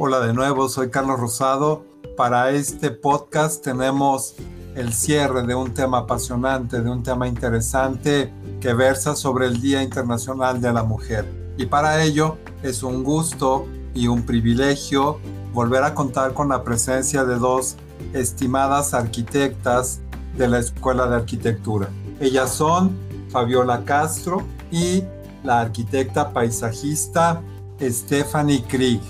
Hola de nuevo, soy Carlos Rosado. Para este podcast tenemos el cierre de un tema apasionante, de un tema interesante que versa sobre el Día Internacional de la Mujer. Y para ello es un gusto y un privilegio volver a contar con la presencia de dos estimadas arquitectas de la Escuela de Arquitectura. Ellas son Fabiola Castro y la arquitecta paisajista Stephanie Krieg.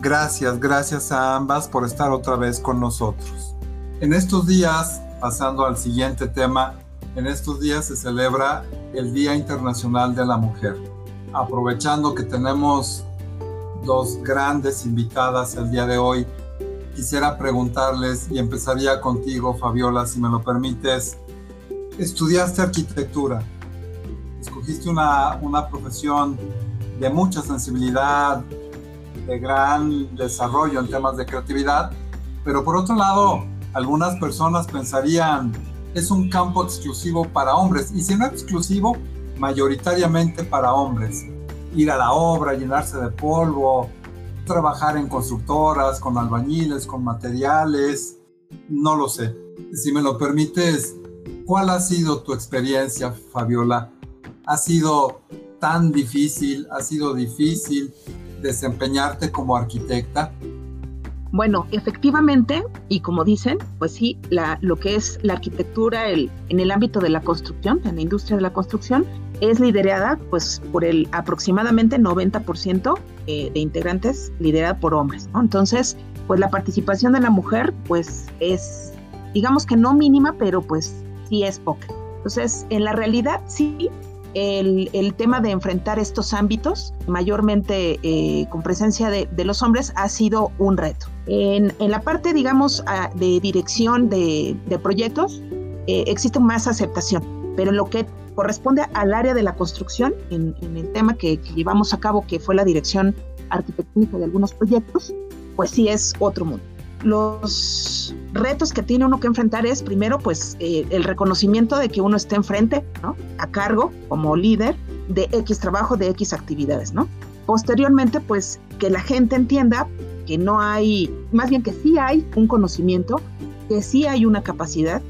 Gracias, gracias a ambas por estar otra vez con nosotros. En estos días, pasando al siguiente tema, en estos días se celebra el Día Internacional de la Mujer. Aprovechando que tenemos dos grandes invitadas el día de hoy, quisiera preguntarles, y empezaría contigo, Fabiola, si me lo permites, estudiaste arquitectura, escogiste una, una profesión de mucha sensibilidad, de gran desarrollo en temas de creatividad, pero por otro lado, algunas personas pensarían, es un campo exclusivo para hombres, y si no exclusivo, mayoritariamente para hombres. Ir a la obra, llenarse de polvo, trabajar en constructoras, con albañiles, con materiales, no lo sé. Si me lo permites, ¿cuál ha sido tu experiencia, Fabiola? ¿Ha sido tan difícil? ¿Ha sido difícil? Desempeñarte como arquitecta? Bueno, efectivamente, y como dicen, pues sí, lo que es la arquitectura el, en el ámbito de la construcción, en la industria de la construcción, es liderada pues por el aproximadamente 90% eh, de integrantes liderada por hombres, Entonces, pues la participación de la mujer pues es, digamos que no mínima, pero pues sí es poca. Entonces, en la realidad sí, el, tema de enfrentar estos ámbitos, mayormente eh, con presencia de, los hombres, ha sido un reto. En, la parte, digamos, de dirección de, proyectos, eh, existe más aceptación, pero en lo que corresponde al área de la construcción, en, el tema que, que, llevamos a cabo, que fue la dirección arquitectónica de algunos proyectos, pues sí es otro mundo los retos que tiene uno que enfrentar es primero pues eh, el reconocimiento de que uno esté enfrente, ¿no? A cargo como líder de X trabajo, de X actividades, ¿no? Posteriormente pues que la gente entienda que no hay, más bien que sí hay un conocimiento, que sí hay una capacidad,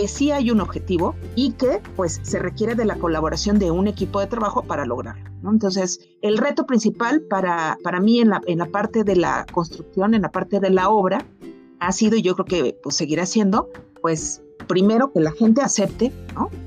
que sí hay un objetivo y que pues se requiere de la colaboración de un equipo de trabajo para lograrlo. Entonces, el reto principal para, para mí en la, en la parte de la construcción, en la parte de la obra, ha sido, y yo creo que pues, seguirá siendo, pues primero que la gente acepte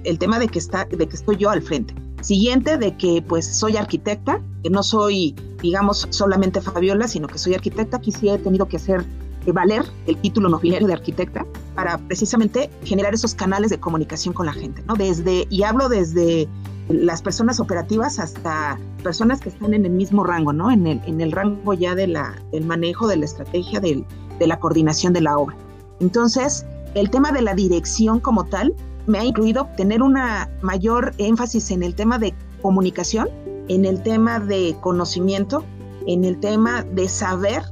el tema de que, está, de que estoy yo al frente. Siguiente, de que pues soy arquitecta, que no soy, digamos, solamente Fabiola, sino que soy arquitecta, que sí he tenido que hacer valer el título nobiliario de arquitecta para precisamente generar esos canales de comunicación con la gente, ¿no? Desde, y hablo desde las personas operativas hasta personas que están en el mismo rango, ¿no? En el, en el rango ya de la, del manejo, de la estrategia, del, de la coordinación de la obra. Entonces, el tema de la dirección como tal me ha incluido tener una mayor énfasis en el tema de comunicación, en el tema de conocimiento, en el tema de saber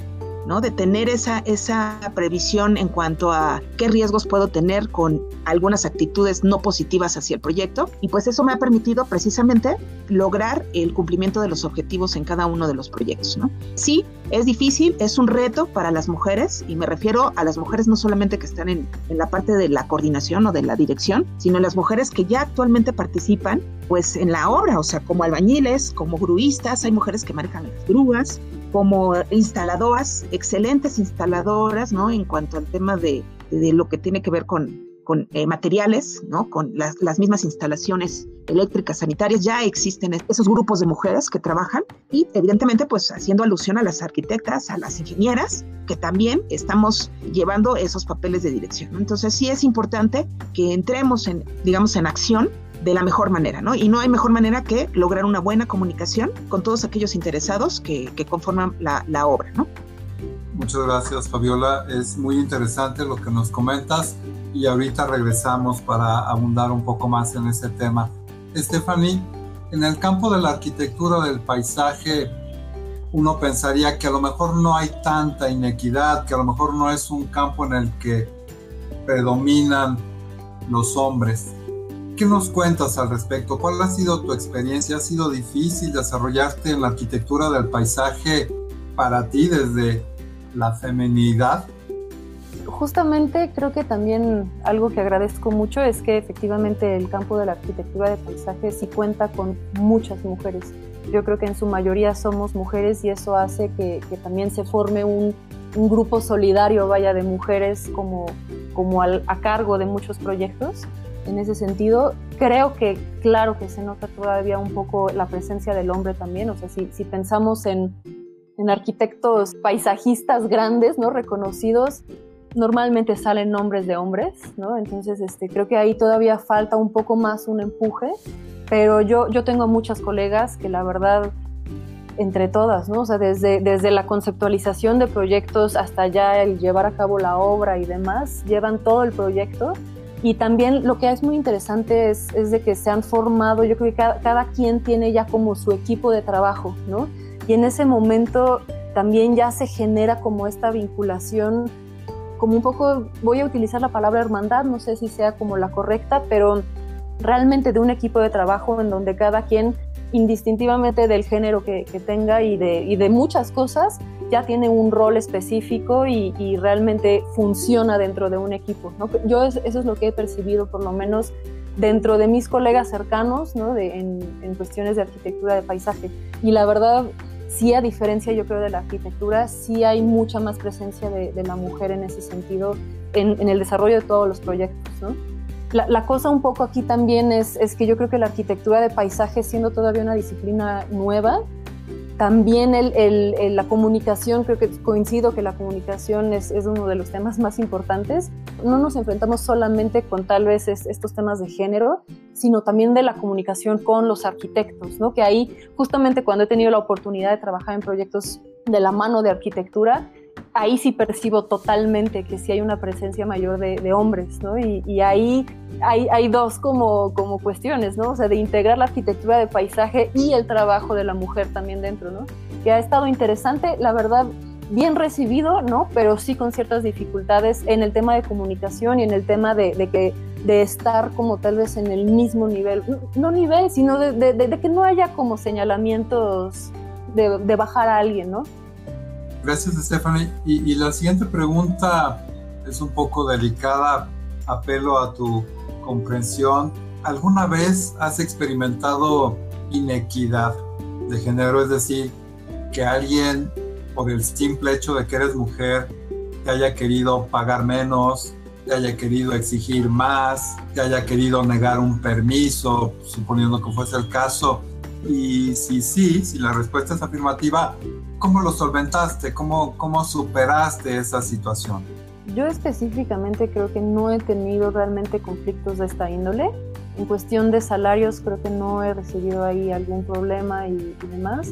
¿no? De tener esa, esa previsión en cuanto a qué riesgos puedo tener con algunas actitudes no positivas hacia el proyecto. Y pues eso me ha permitido precisamente lograr el cumplimiento de los objetivos en cada uno de los proyectos. Sí, es difícil, es un reto para las mujeres, y me refiero a las mujeres no solamente que están en, en la parte de la coordinación o de la dirección, sino las mujeres que ya actualmente participan pues en la obra, o sea, como albañiles, como gruistas, hay mujeres que manejan las grúas, como instaladoras, excelentes instaladoras, ¿no? En cuanto al tema de, lo que tiene que ver con, con eh, materiales, ¿no? Con las, las, mismas instalaciones eléctricas sanitarias, ya existen esos grupos de mujeres que trabajan y evidentemente pues haciendo alusión a las arquitectas, a las ingenieras, que también estamos llevando esos papeles de dirección. Entonces sí es importante que entremos en, digamos, en acción de la mejor manera, ¿no? Y no hay mejor manera que lograr una buena comunicación con todos aquellos interesados que, conforman la, obra, ¿no? Muchas gracias, Fabiola. Es muy interesante lo que nos comentas y ahorita regresamos para abundar un poco más en ese tema. Stephanie, en el campo de la arquitectura del paisaje, uno pensaría que a lo mejor no hay tanta inequidad, que a lo mejor no es un campo en el que predominan los hombres. ¿Qué nos cuentas al respecto? ¿Cuál ha sido tu experiencia? ¿Ha sido difícil desarrollarte en la arquitectura del paisaje para ti desde la feminidad? Justamente creo que también algo que agradezco mucho es que efectivamente el campo de la arquitectura de paisaje sí cuenta con muchas mujeres. Yo creo que en su mayoría somos mujeres y eso hace que, también se forme un, grupo solidario, vaya, de mujeres como, como a cargo de muchos proyectos. En ese sentido, creo que claro que se nota todavía un poco la presencia del hombre también. O sea, si, si pensamos en, en arquitectos paisajistas grandes, ¿no? Reconocidos, normalmente salen nombres de hombres, ¿no? Entonces, este, creo que ahí todavía falta un poco más un empuje, pero yo, yo tengo muchas colegas que la verdad, entre todas, ¿no? O sea, desde, desde la conceptualización de proyectos hasta ya el llevar a cabo la obra y demás, llevan todo el proyecto. Y también lo que es muy interesante es, de que se han formado, yo creo que cada, cada quien tiene ya como su equipo de trabajo, ¿no? Y en ese momento también ya se genera como esta vinculación, como un poco, voy a utilizar la palabra hermandad, no sé si sea como la correcta, pero realmente de un equipo de trabajo en donde cada quien, indistintivamente del género que, tenga y de, y de, muchas cosas, ya tiene un rol específico y, realmente funciona dentro de un equipo. Yo eso es lo que he percibido, por lo menos dentro de mis colegas cercanos ¿no? de, en, en, cuestiones de arquitectura de paisaje. Y la verdad, sí a diferencia yo creo de la arquitectura, sí hay mucha más presencia de, la mujer en ese sentido, en, el desarrollo de todos los proyectos. ¿no? La, la, cosa un poco aquí también es, es que yo creo que la arquitectura de paisaje, siendo todavía una disciplina nueva, también el, la comunicación, creo que coincido que la comunicación es, es, uno de los temas más importantes. No nos enfrentamos solamente con tal vez estos temas de género, sino también de la comunicación con los arquitectos, ¿no? Que ahí, justamente cuando he tenido la oportunidad de trabajar en proyectos de la mano de arquitectura, ahí sí percibo totalmente que sí hay una presencia mayor de, hombres, ¿no? Y, ahí hay, dos como, como cuestiones, ¿no? O sea, de integrar la arquitectura de paisaje y el trabajo de la mujer también dentro, ¿no? Que ha estado interesante, la verdad, bien recibido, ¿no? Pero sí con ciertas dificultades en el tema de comunicación y en el tema de, que de estar como tal vez en el mismo nivel, no nivel, sino de, de que no haya como señalamientos de, bajar a alguien, ¿no? Gracias, Stephanie. Y, la siguiente pregunta es un poco delicada, apelo a tu comprensión. ¿Alguna vez has experimentado inequidad de género? Es decir, que alguien, por el simple hecho de que eres mujer, te haya querido pagar menos, te haya querido exigir más, te haya querido negar un permiso, suponiendo que fuese el caso. Y si sí, si la respuesta es afirmativa, ¿Cómo lo solventaste? ¿Cómo, ¿Cómo superaste esa situación? Yo específicamente creo que no he tenido realmente conflictos de esta índole. En cuestión de salarios creo que no he recibido ahí algún problema y, y demás.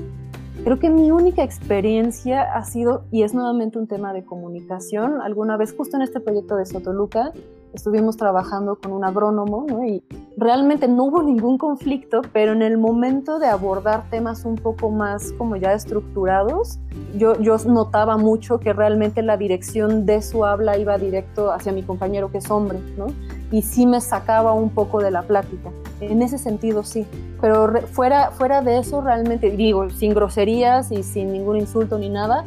Creo que mi única experiencia ha sido, y es nuevamente un tema de comunicación, alguna vez justo en este proyecto de Sotoluca, estuvimos trabajando con un agrónomo ¿no? y realmente no hubo ningún conflicto, pero en el momento de abordar temas un poco más como ya estructurados, yo, yo notaba mucho que realmente la dirección de su habla iba directo hacia mi compañero que es hombre, ¿no? y sí me sacaba un poco de la plática. En ese sentido sí, pero fuera, fuera de eso realmente, digo, sin groserías y sin ningún insulto ni nada,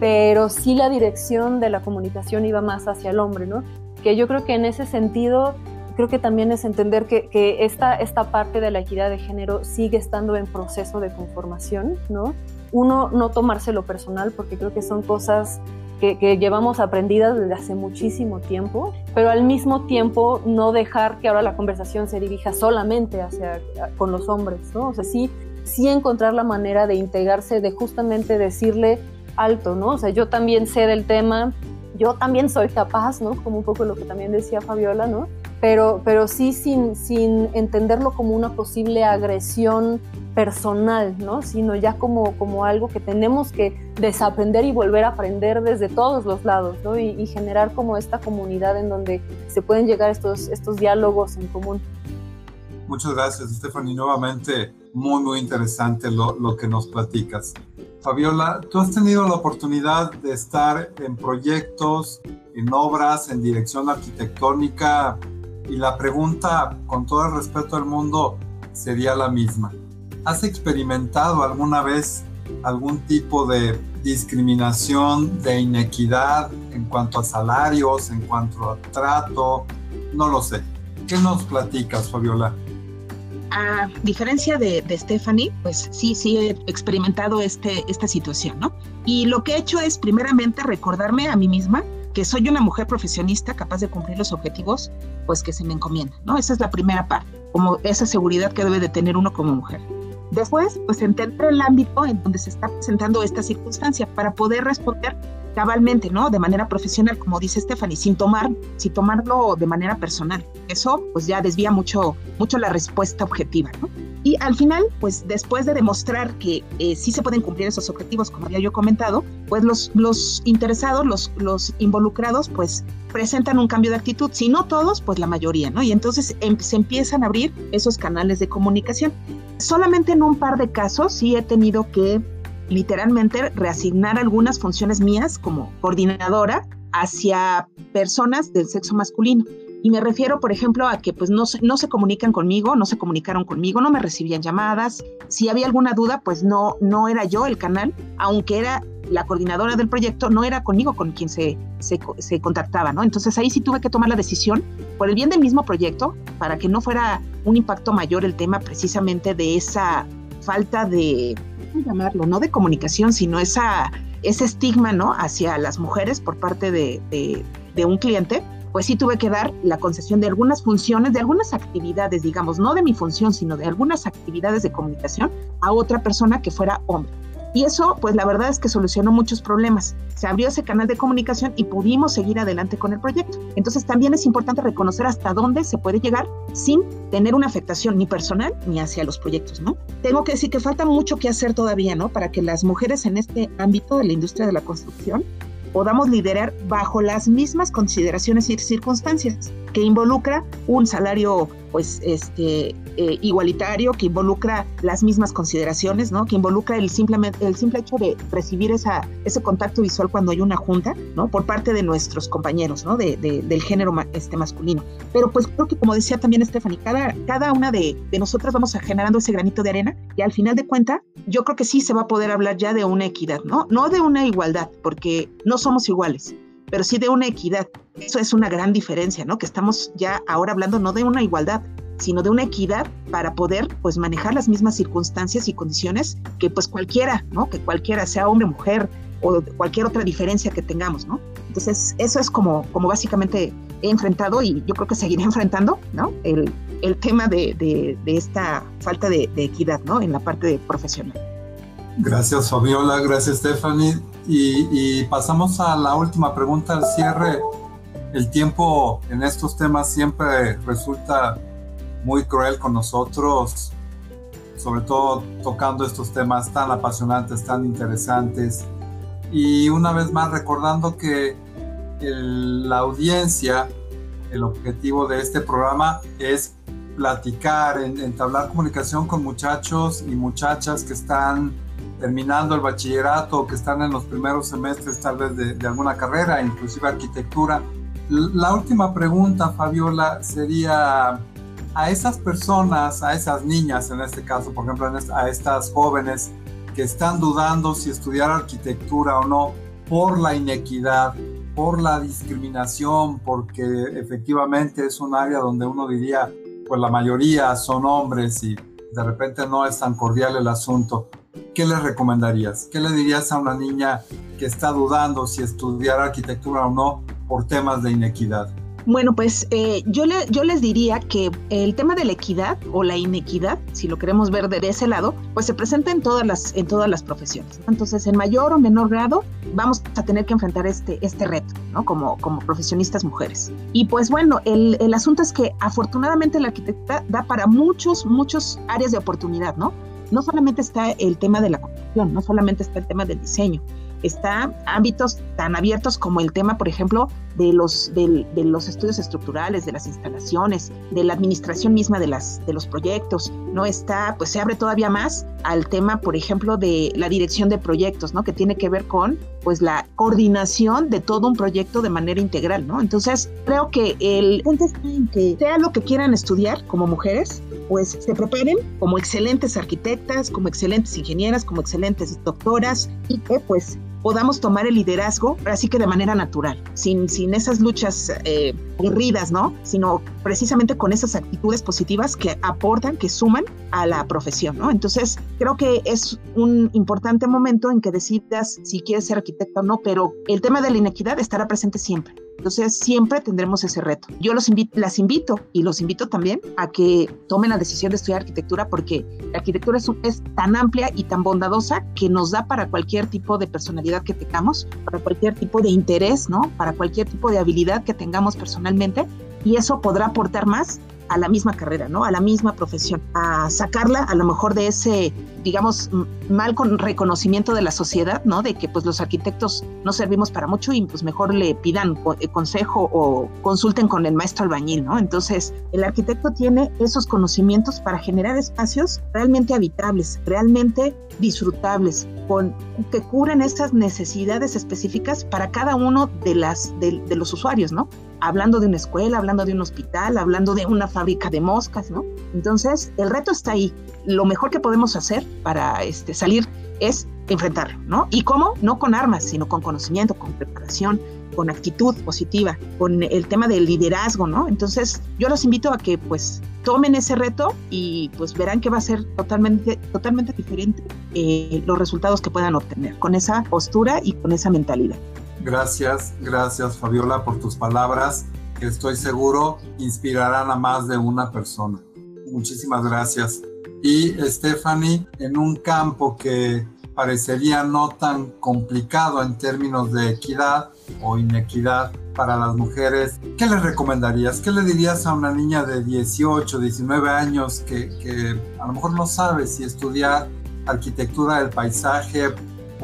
pero sí la dirección de la comunicación iba más hacia el hombre, ¿no? Que yo creo que en ese sentido, creo que también es entender que, que esta, esta parte de la equidad de género sigue estando en proceso de conformación, ¿no? Uno, no tomárselo personal, porque creo que son cosas que, llevamos aprendidas desde hace muchísimo tiempo, pero al mismo tiempo no dejar que ahora la conversación se dirija solamente hacia con los hombres, ¿no? O sea, sí, sí encontrar la manera de integrarse, de justamente decirle alto, ¿no? O sea, yo también sé del tema, yo también soy capaz, ¿no? Como un poco lo que también decía Fabiola, ¿no? Pero, pero sí sin, sin entenderlo como una posible agresión personal, ¿no? Sino ya como, como algo que tenemos que desaprender y volver a aprender desde todos los lados, ¿no? Y, generar como esta comunidad en donde se pueden llegar estos, estos diálogos en común. Muchas gracias, Stephanie. Nuevamente, muy, muy interesante lo, lo que nos platicas. Fabiola, tú has tenido la oportunidad de estar en proyectos, en obras, en dirección arquitectónica, y la pregunta, con todo el respeto del mundo, sería la misma. ¿Has experimentado alguna vez algún tipo de discriminación, de inequidad en cuanto a salarios, en cuanto a trato, no lo sé. ¿Qué nos platicas, Fabiola? A diferencia de, de, Stephanie, pues sí, sí he experimentado este, esta situación, ¿no? Y lo que he hecho es primeramente recordarme a mí misma que soy una mujer profesionista capaz de cumplir los objetivos, pues que se me encomienda, ¿no? Esa es la primera parte, como esa seguridad que debe de tener uno como mujer. Después, pues entender el ámbito en donde se está presentando esta circunstancia para poder responder cabalmente, ¿no? De manera profesional, como dice Stephanie, sin tomar, sin tomarlo de manera personal. Eso, pues ya desvía mucho, mucho la respuesta objetiva, ¿no? Y al final, pues después de demostrar que eh, sí se pueden cumplir esos objetivos, como ya yo comentado, pues los, los interesados, los, los involucrados, pues presentan un cambio de actitud. Si no todos, pues la mayoría, ¿no? Y entonces em, se empiezan a abrir esos canales de comunicación. Solamente en un par de casos sí he tenido que literalmente reasignar algunas funciones mías como coordinadora hacia personas del sexo masculino. Y me refiero, por ejemplo, a que pues no se, no se comunican conmigo, no se comunicaron conmigo, no me recibían llamadas. Si había alguna duda, pues no, no era yo el canal, aunque era la coordinadora del proyecto, no era conmigo con quien se, se, se contactaba, ¿no? Entonces ahí sí tuve que tomar la decisión por el bien del mismo proyecto, para que no fuera un impacto mayor el tema precisamente de esa falta de, llamarlo? No de comunicación, sino esa, ese estigma, ¿no? Hacia las mujeres por parte de, de, un cliente, pues sí tuve que dar la concesión de algunas funciones, de algunas actividades, digamos, no de mi función, sino de algunas actividades de comunicación a otra persona que fuera hombre. Y eso, pues la verdad es que solucionó muchos problemas. Se abrió ese canal de comunicación y pudimos seguir adelante con el proyecto. Entonces también es importante reconocer hasta dónde se puede llegar sin tener una afectación ni personal ni hacia los proyectos, ¿no? Tengo que decir que falta mucho que hacer todavía, ¿no? Para que las mujeres en este ámbito de la industria de la construcción podamos liderar bajo las mismas consideraciones y circunstancias que involucra un salario pues este eh, igualitario que involucra las mismas consideraciones, ¿no? Que involucra el simplemente el simple hecho de recibir esa ese contacto visual cuando hay una junta, ¿no? Por parte de nuestros compañeros, ¿no? De, del género este masculino. Pero pues creo que como decía también Stephanie, cada cada una de, de nosotras vamos a generando ese granito de arena y al final de cuenta yo creo que sí se va a poder hablar ya de una equidad, ¿no? No de una igualdad, porque no somos iguales, pero sí de una equidad. Eso es una gran diferencia, ¿no? Que estamos ya ahora hablando no de una igualdad, sino de una equidad para poder pues manejar las mismas circunstancias y condiciones que pues cualquiera, ¿no? Que cualquiera, sea hombre, mujer o cualquier otra diferencia que tengamos, ¿no? Entonces, eso es como, como básicamente he enfrentado y yo creo que seguiré enfrentando, ¿no? El, el tema de, de, esta falta de, de, equidad, ¿no? En la parte profesional. Gracias, Fabiola. Gracias, Stephanie. Y, pasamos a la última pregunta al cierre. El tiempo en estos temas siempre resulta muy cruel con nosotros, sobre todo tocando estos temas tan apasionantes, tan interesantes. Y una vez más recordando que la audiencia, el objetivo de este programa es platicar, entablar comunicación con muchachos y muchachas que están terminando el bachillerato, que están en los primeros semestres tal vez de, alguna carrera, inclusive arquitectura. La última pregunta, Fabiola, sería a esas personas, a esas niñas en este caso, por ejemplo, a estas jóvenes que están dudando si estudiar arquitectura o no por la inequidad, por la discriminación, porque efectivamente es un área donde uno diría, pues la mayoría son hombres y de repente no es tan cordial el asunto. ¿Qué les recomendarías? ¿Qué le dirías a una niña que está dudando si estudiar arquitectura o no por temas de inequidad? Bueno, pues eh, yo, le, yo les diría que el tema de la equidad o la inequidad, si lo queremos ver de ese lado, pues se presenta en todas las, en todas las profesiones. Entonces, en mayor o menor grado, vamos a tener que enfrentar este, este reto, ¿no? Como, como profesionistas mujeres. Y pues bueno, el, el asunto es que afortunadamente la arquitectura da para muchos, muchos áreas de oportunidad, ¿no? No solamente está el tema de la construcción, no solamente está el tema del diseño, está ámbitos tan abiertos como el tema, por ejemplo, de los, de, los estudios estructurales, de las instalaciones, de la administración misma de, las, de los proyectos, ¿no? Está, pues se abre todavía más al tema, por ejemplo, de la dirección de proyectos, ¿no? Que tiene que ver con, pues, la coordinación de todo un proyecto de manera integral, ¿no? Entonces, creo que el punto está en que sea lo que quieran estudiar como mujeres, pues se preparen como excelentes arquitectas, como excelentes ingenieras, como excelentes doctoras y que pues podamos tomar el liderazgo, así que de manera natural, sin, sin esas luchas eh, ¿no? Sino precisamente con esas actitudes positivas que aportan, que suman a la profesión, ¿no? Entonces, creo que es un importante momento en que decidas si quieres ser arquitecto o no, pero el tema de la inequidad estará presente siempre. Entonces siempre tendremos ese reto. Yo los invito, las invito y los invito también a que tomen la decisión de estudiar arquitectura porque la arquitectura es, tan amplia y tan bondadosa que nos da para cualquier tipo de personalidad que tengamos, para cualquier tipo de interés, ¿no? Para cualquier tipo de habilidad que tengamos personalmente y eso podrá aportar más a la misma carrera, ¿no? A la misma profesión, a sacarla a lo mejor de ese, digamos, mal con reconocimiento de la sociedad, ¿no? De que pues los arquitectos no servimos para mucho y pues mejor le pidan eh, consejo o consulten con el maestro albañil, ¿no? Entonces, el arquitecto tiene esos conocimientos para generar espacios realmente habitables, realmente disfrutables, con, que cubren estas necesidades específicas para cada uno de, las, de, de los usuarios, ¿no? Hablando de una escuela, hablando de un hospital, hablando de una fábrica de moscas, ¿no? Entonces, el reto está ahí. Lo mejor que podemos hacer para este, salir es enfrentarlo, ¿no? ¿Y cómo? No con armas, sino con conocimiento, con preparación, con actitud positiva, con el tema del liderazgo, ¿no? Entonces, yo los invito a que pues tomen ese reto y pues verán que va a ser totalmente, totalmente diferente eh, los resultados que puedan obtener con esa postura y con esa mentalidad. Gracias, gracias Fabiola por tus palabras que estoy seguro inspirarán a más de una persona. Muchísimas gracias. Y Stephanie, en un campo que parecería no tan complicado en términos de equidad o inequidad para las mujeres, ¿qué le recomendarías? ¿Qué le dirías a una niña de 18, 19 años que, que a lo mejor no sabe si estudiar arquitectura del paisaje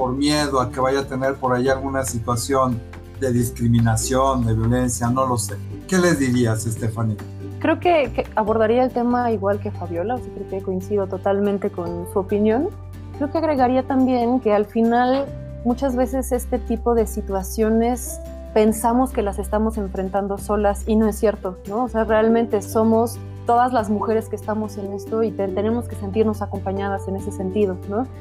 por miedo a que vaya a tener por ahí alguna situación de discriminación, de violencia, no lo sé. ¿Qué les dirías, Estefanía? Creo que, abordaría el tema igual que Fabiola, o sea, creo que coincido totalmente con su opinión. Creo que agregaría también que al final muchas veces este tipo de situaciones pensamos que las estamos enfrentando solas y no es cierto, ¿no? O sea, realmente somos todas las mujeres que estamos en esto y tenemos que sentirnos acompañadas en ese sentido.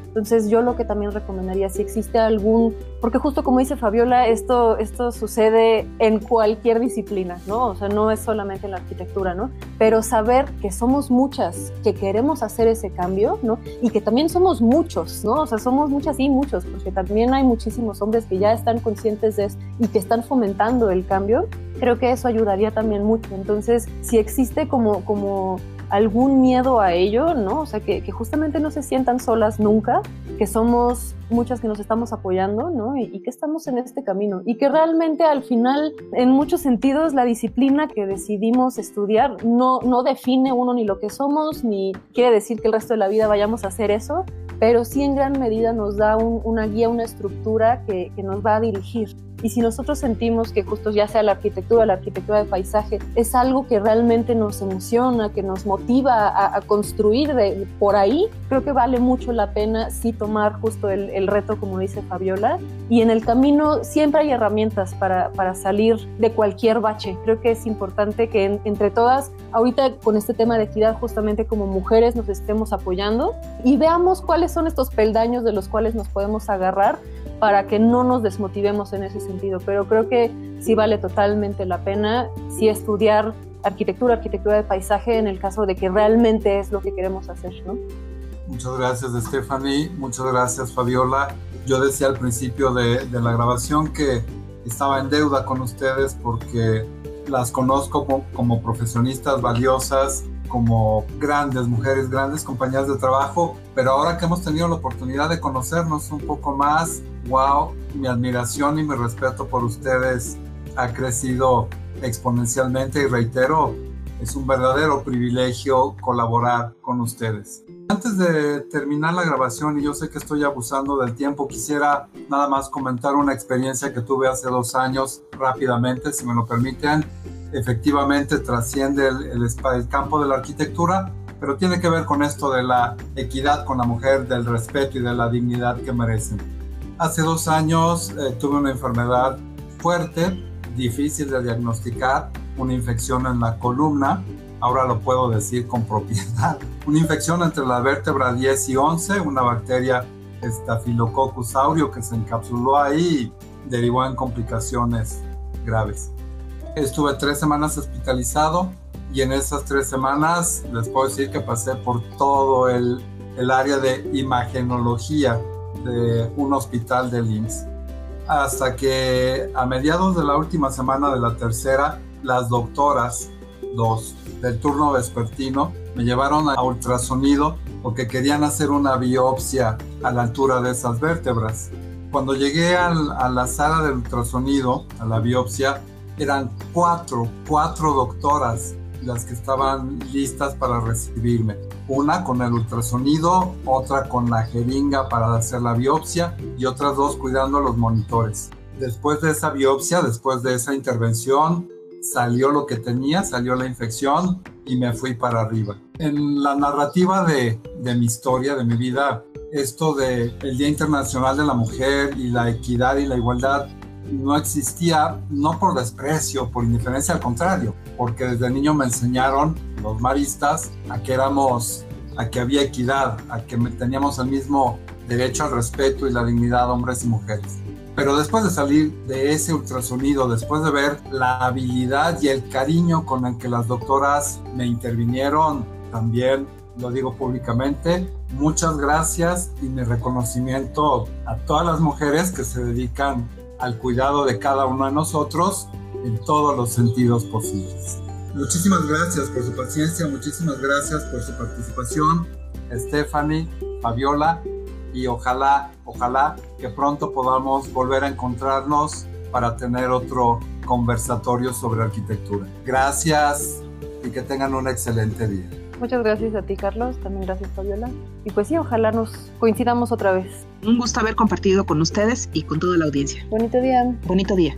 Entonces yo lo que también recomendaría, si existe algún, porque justo como dice Fabiola, esto, esto sucede en cualquier disciplina, ¿no? O sea, no es solamente en la arquitectura, ¿no? Pero saber que somos muchas, que queremos hacer ese cambio, ¿no? Y que también somos muchos, ¿no? O sea, somos muchas y muchos, porque también hay muchísimos hombres que ya están conscientes de esto y que están fomentando el cambio, creo que eso ayudaría también mucho. Entonces, si existe como, como algún miedo a ello, ¿no? O sea, que, justamente no se sientan solas nunca, que somos muchas que nos estamos apoyando, ¿no? Y, que estamos en este camino. Y que realmente al final, en muchos sentidos, la disciplina que decidimos estudiar no, no define uno ni lo que somos, ni quiere decir que el resto de la vida vayamos a hacer eso, pero sí en gran medida nos da una guía, una estructura que, que nos va a dirigir. Y si nosotros sentimos que justo ya sea la arquitectura, la arquitectura de paisaje, es algo que realmente nos emociona, que nos motiva a, construir de, por ahí, creo que vale mucho la pena sí tomar justo el, el, reto, como dice Fabiola. Y en el camino siempre hay herramientas para, para salir de cualquier bache. Creo que es importante que entre todas, ahorita con este tema de equidad, justamente como mujeres nos estemos apoyando y veamos cuáles son estos peldaños de los cuales nos podemos agarrar para que no nos desmotivemos en ese sentido. Pero creo que sí vale totalmente la pena sí estudiar arquitectura, arquitectura de paisaje en el caso de que realmente es lo que queremos hacer, ¿no? Muchas gracias, Stephanie. Muchas gracias, Fabiola. Yo decía al principio de, de la grabación que estaba en deuda con ustedes porque las conozco como, como profesionistas valiosas, como grandes mujeres, grandes compañeras de trabajo, pero ahora que hemos tenido la oportunidad de conocernos un poco más, wow, mi admiración y mi respeto por ustedes ha crecido exponencialmente y reitero, es un verdadero privilegio colaborar con ustedes. Antes de terminar la grabación, y yo sé que estoy abusando del tiempo, quisiera nada más comentar una experiencia que tuve hace dos años rápidamente, si me lo permiten. Efectivamente trasciende el, el, campo de la arquitectura, pero tiene que ver con esto de la equidad con la mujer, del respeto y de la dignidad que merecen. Hace dos años eh, tuve una enfermedad fuerte, difícil de diagnosticar, una infección en la columna ahora lo puedo decir con propiedad, una infección entre la vértebra 10 y 11, una bacteria Staphylococcus aureus que se encapsuló ahí y derivó en complicaciones graves. Estuve tres semanas hospitalizado y en esas tres semanas les puedo decir que pasé por todo el, el área de imagenología de un hospital de IMSS. Hasta que a mediados de la última semana de la tercera, las doctoras dos del turno vespertino me llevaron a ultrasonido porque querían hacer una biopsia a la altura de esas vértebras. Cuando llegué a la sala del ultrasonido, a la biopsia, eran cuatro, cuatro doctoras las que estaban listas para recibirme. Una con el ultrasonido, otra con la jeringa para hacer la biopsia y otras dos cuidando los monitores. Después de esa biopsia, después de esa intervención, salió lo que tenía, salió la infección y me fui para arriba. En la narrativa de, mi historia, de mi vida, esto de el Día Internacional de la Mujer y la equidad y la igualdad no existía, no por desprecio, por indiferencia, al contrario, porque desde niño me enseñaron los maristas a que éramos, a que había equidad, a que teníamos el mismo derecho al respeto y la dignidad hombres y mujeres. Pero después de salir de ese ultrasonido, después de ver la habilidad y el cariño con el que las doctoras me intervinieron, también lo digo públicamente, muchas gracias y mi reconocimiento a todas las mujeres que se dedican al cuidado de cada uno de nosotros en todos los sentidos posibles. Muchísimas gracias por su paciencia, muchísimas gracias por su participación, Stephanie, Fabiola, y ojalá, ojalá que pronto podamos volver a encontrarnos para tener otro conversatorio sobre arquitectura. Gracias y que tengan un excelente día. Muchas gracias a ti, Carlos. También gracias, Fabiola. Y pues sí, ojalá nos coincidamos otra vez. Un gusto haber compartido con ustedes y con toda la audiencia. Bonito día. Bonito día.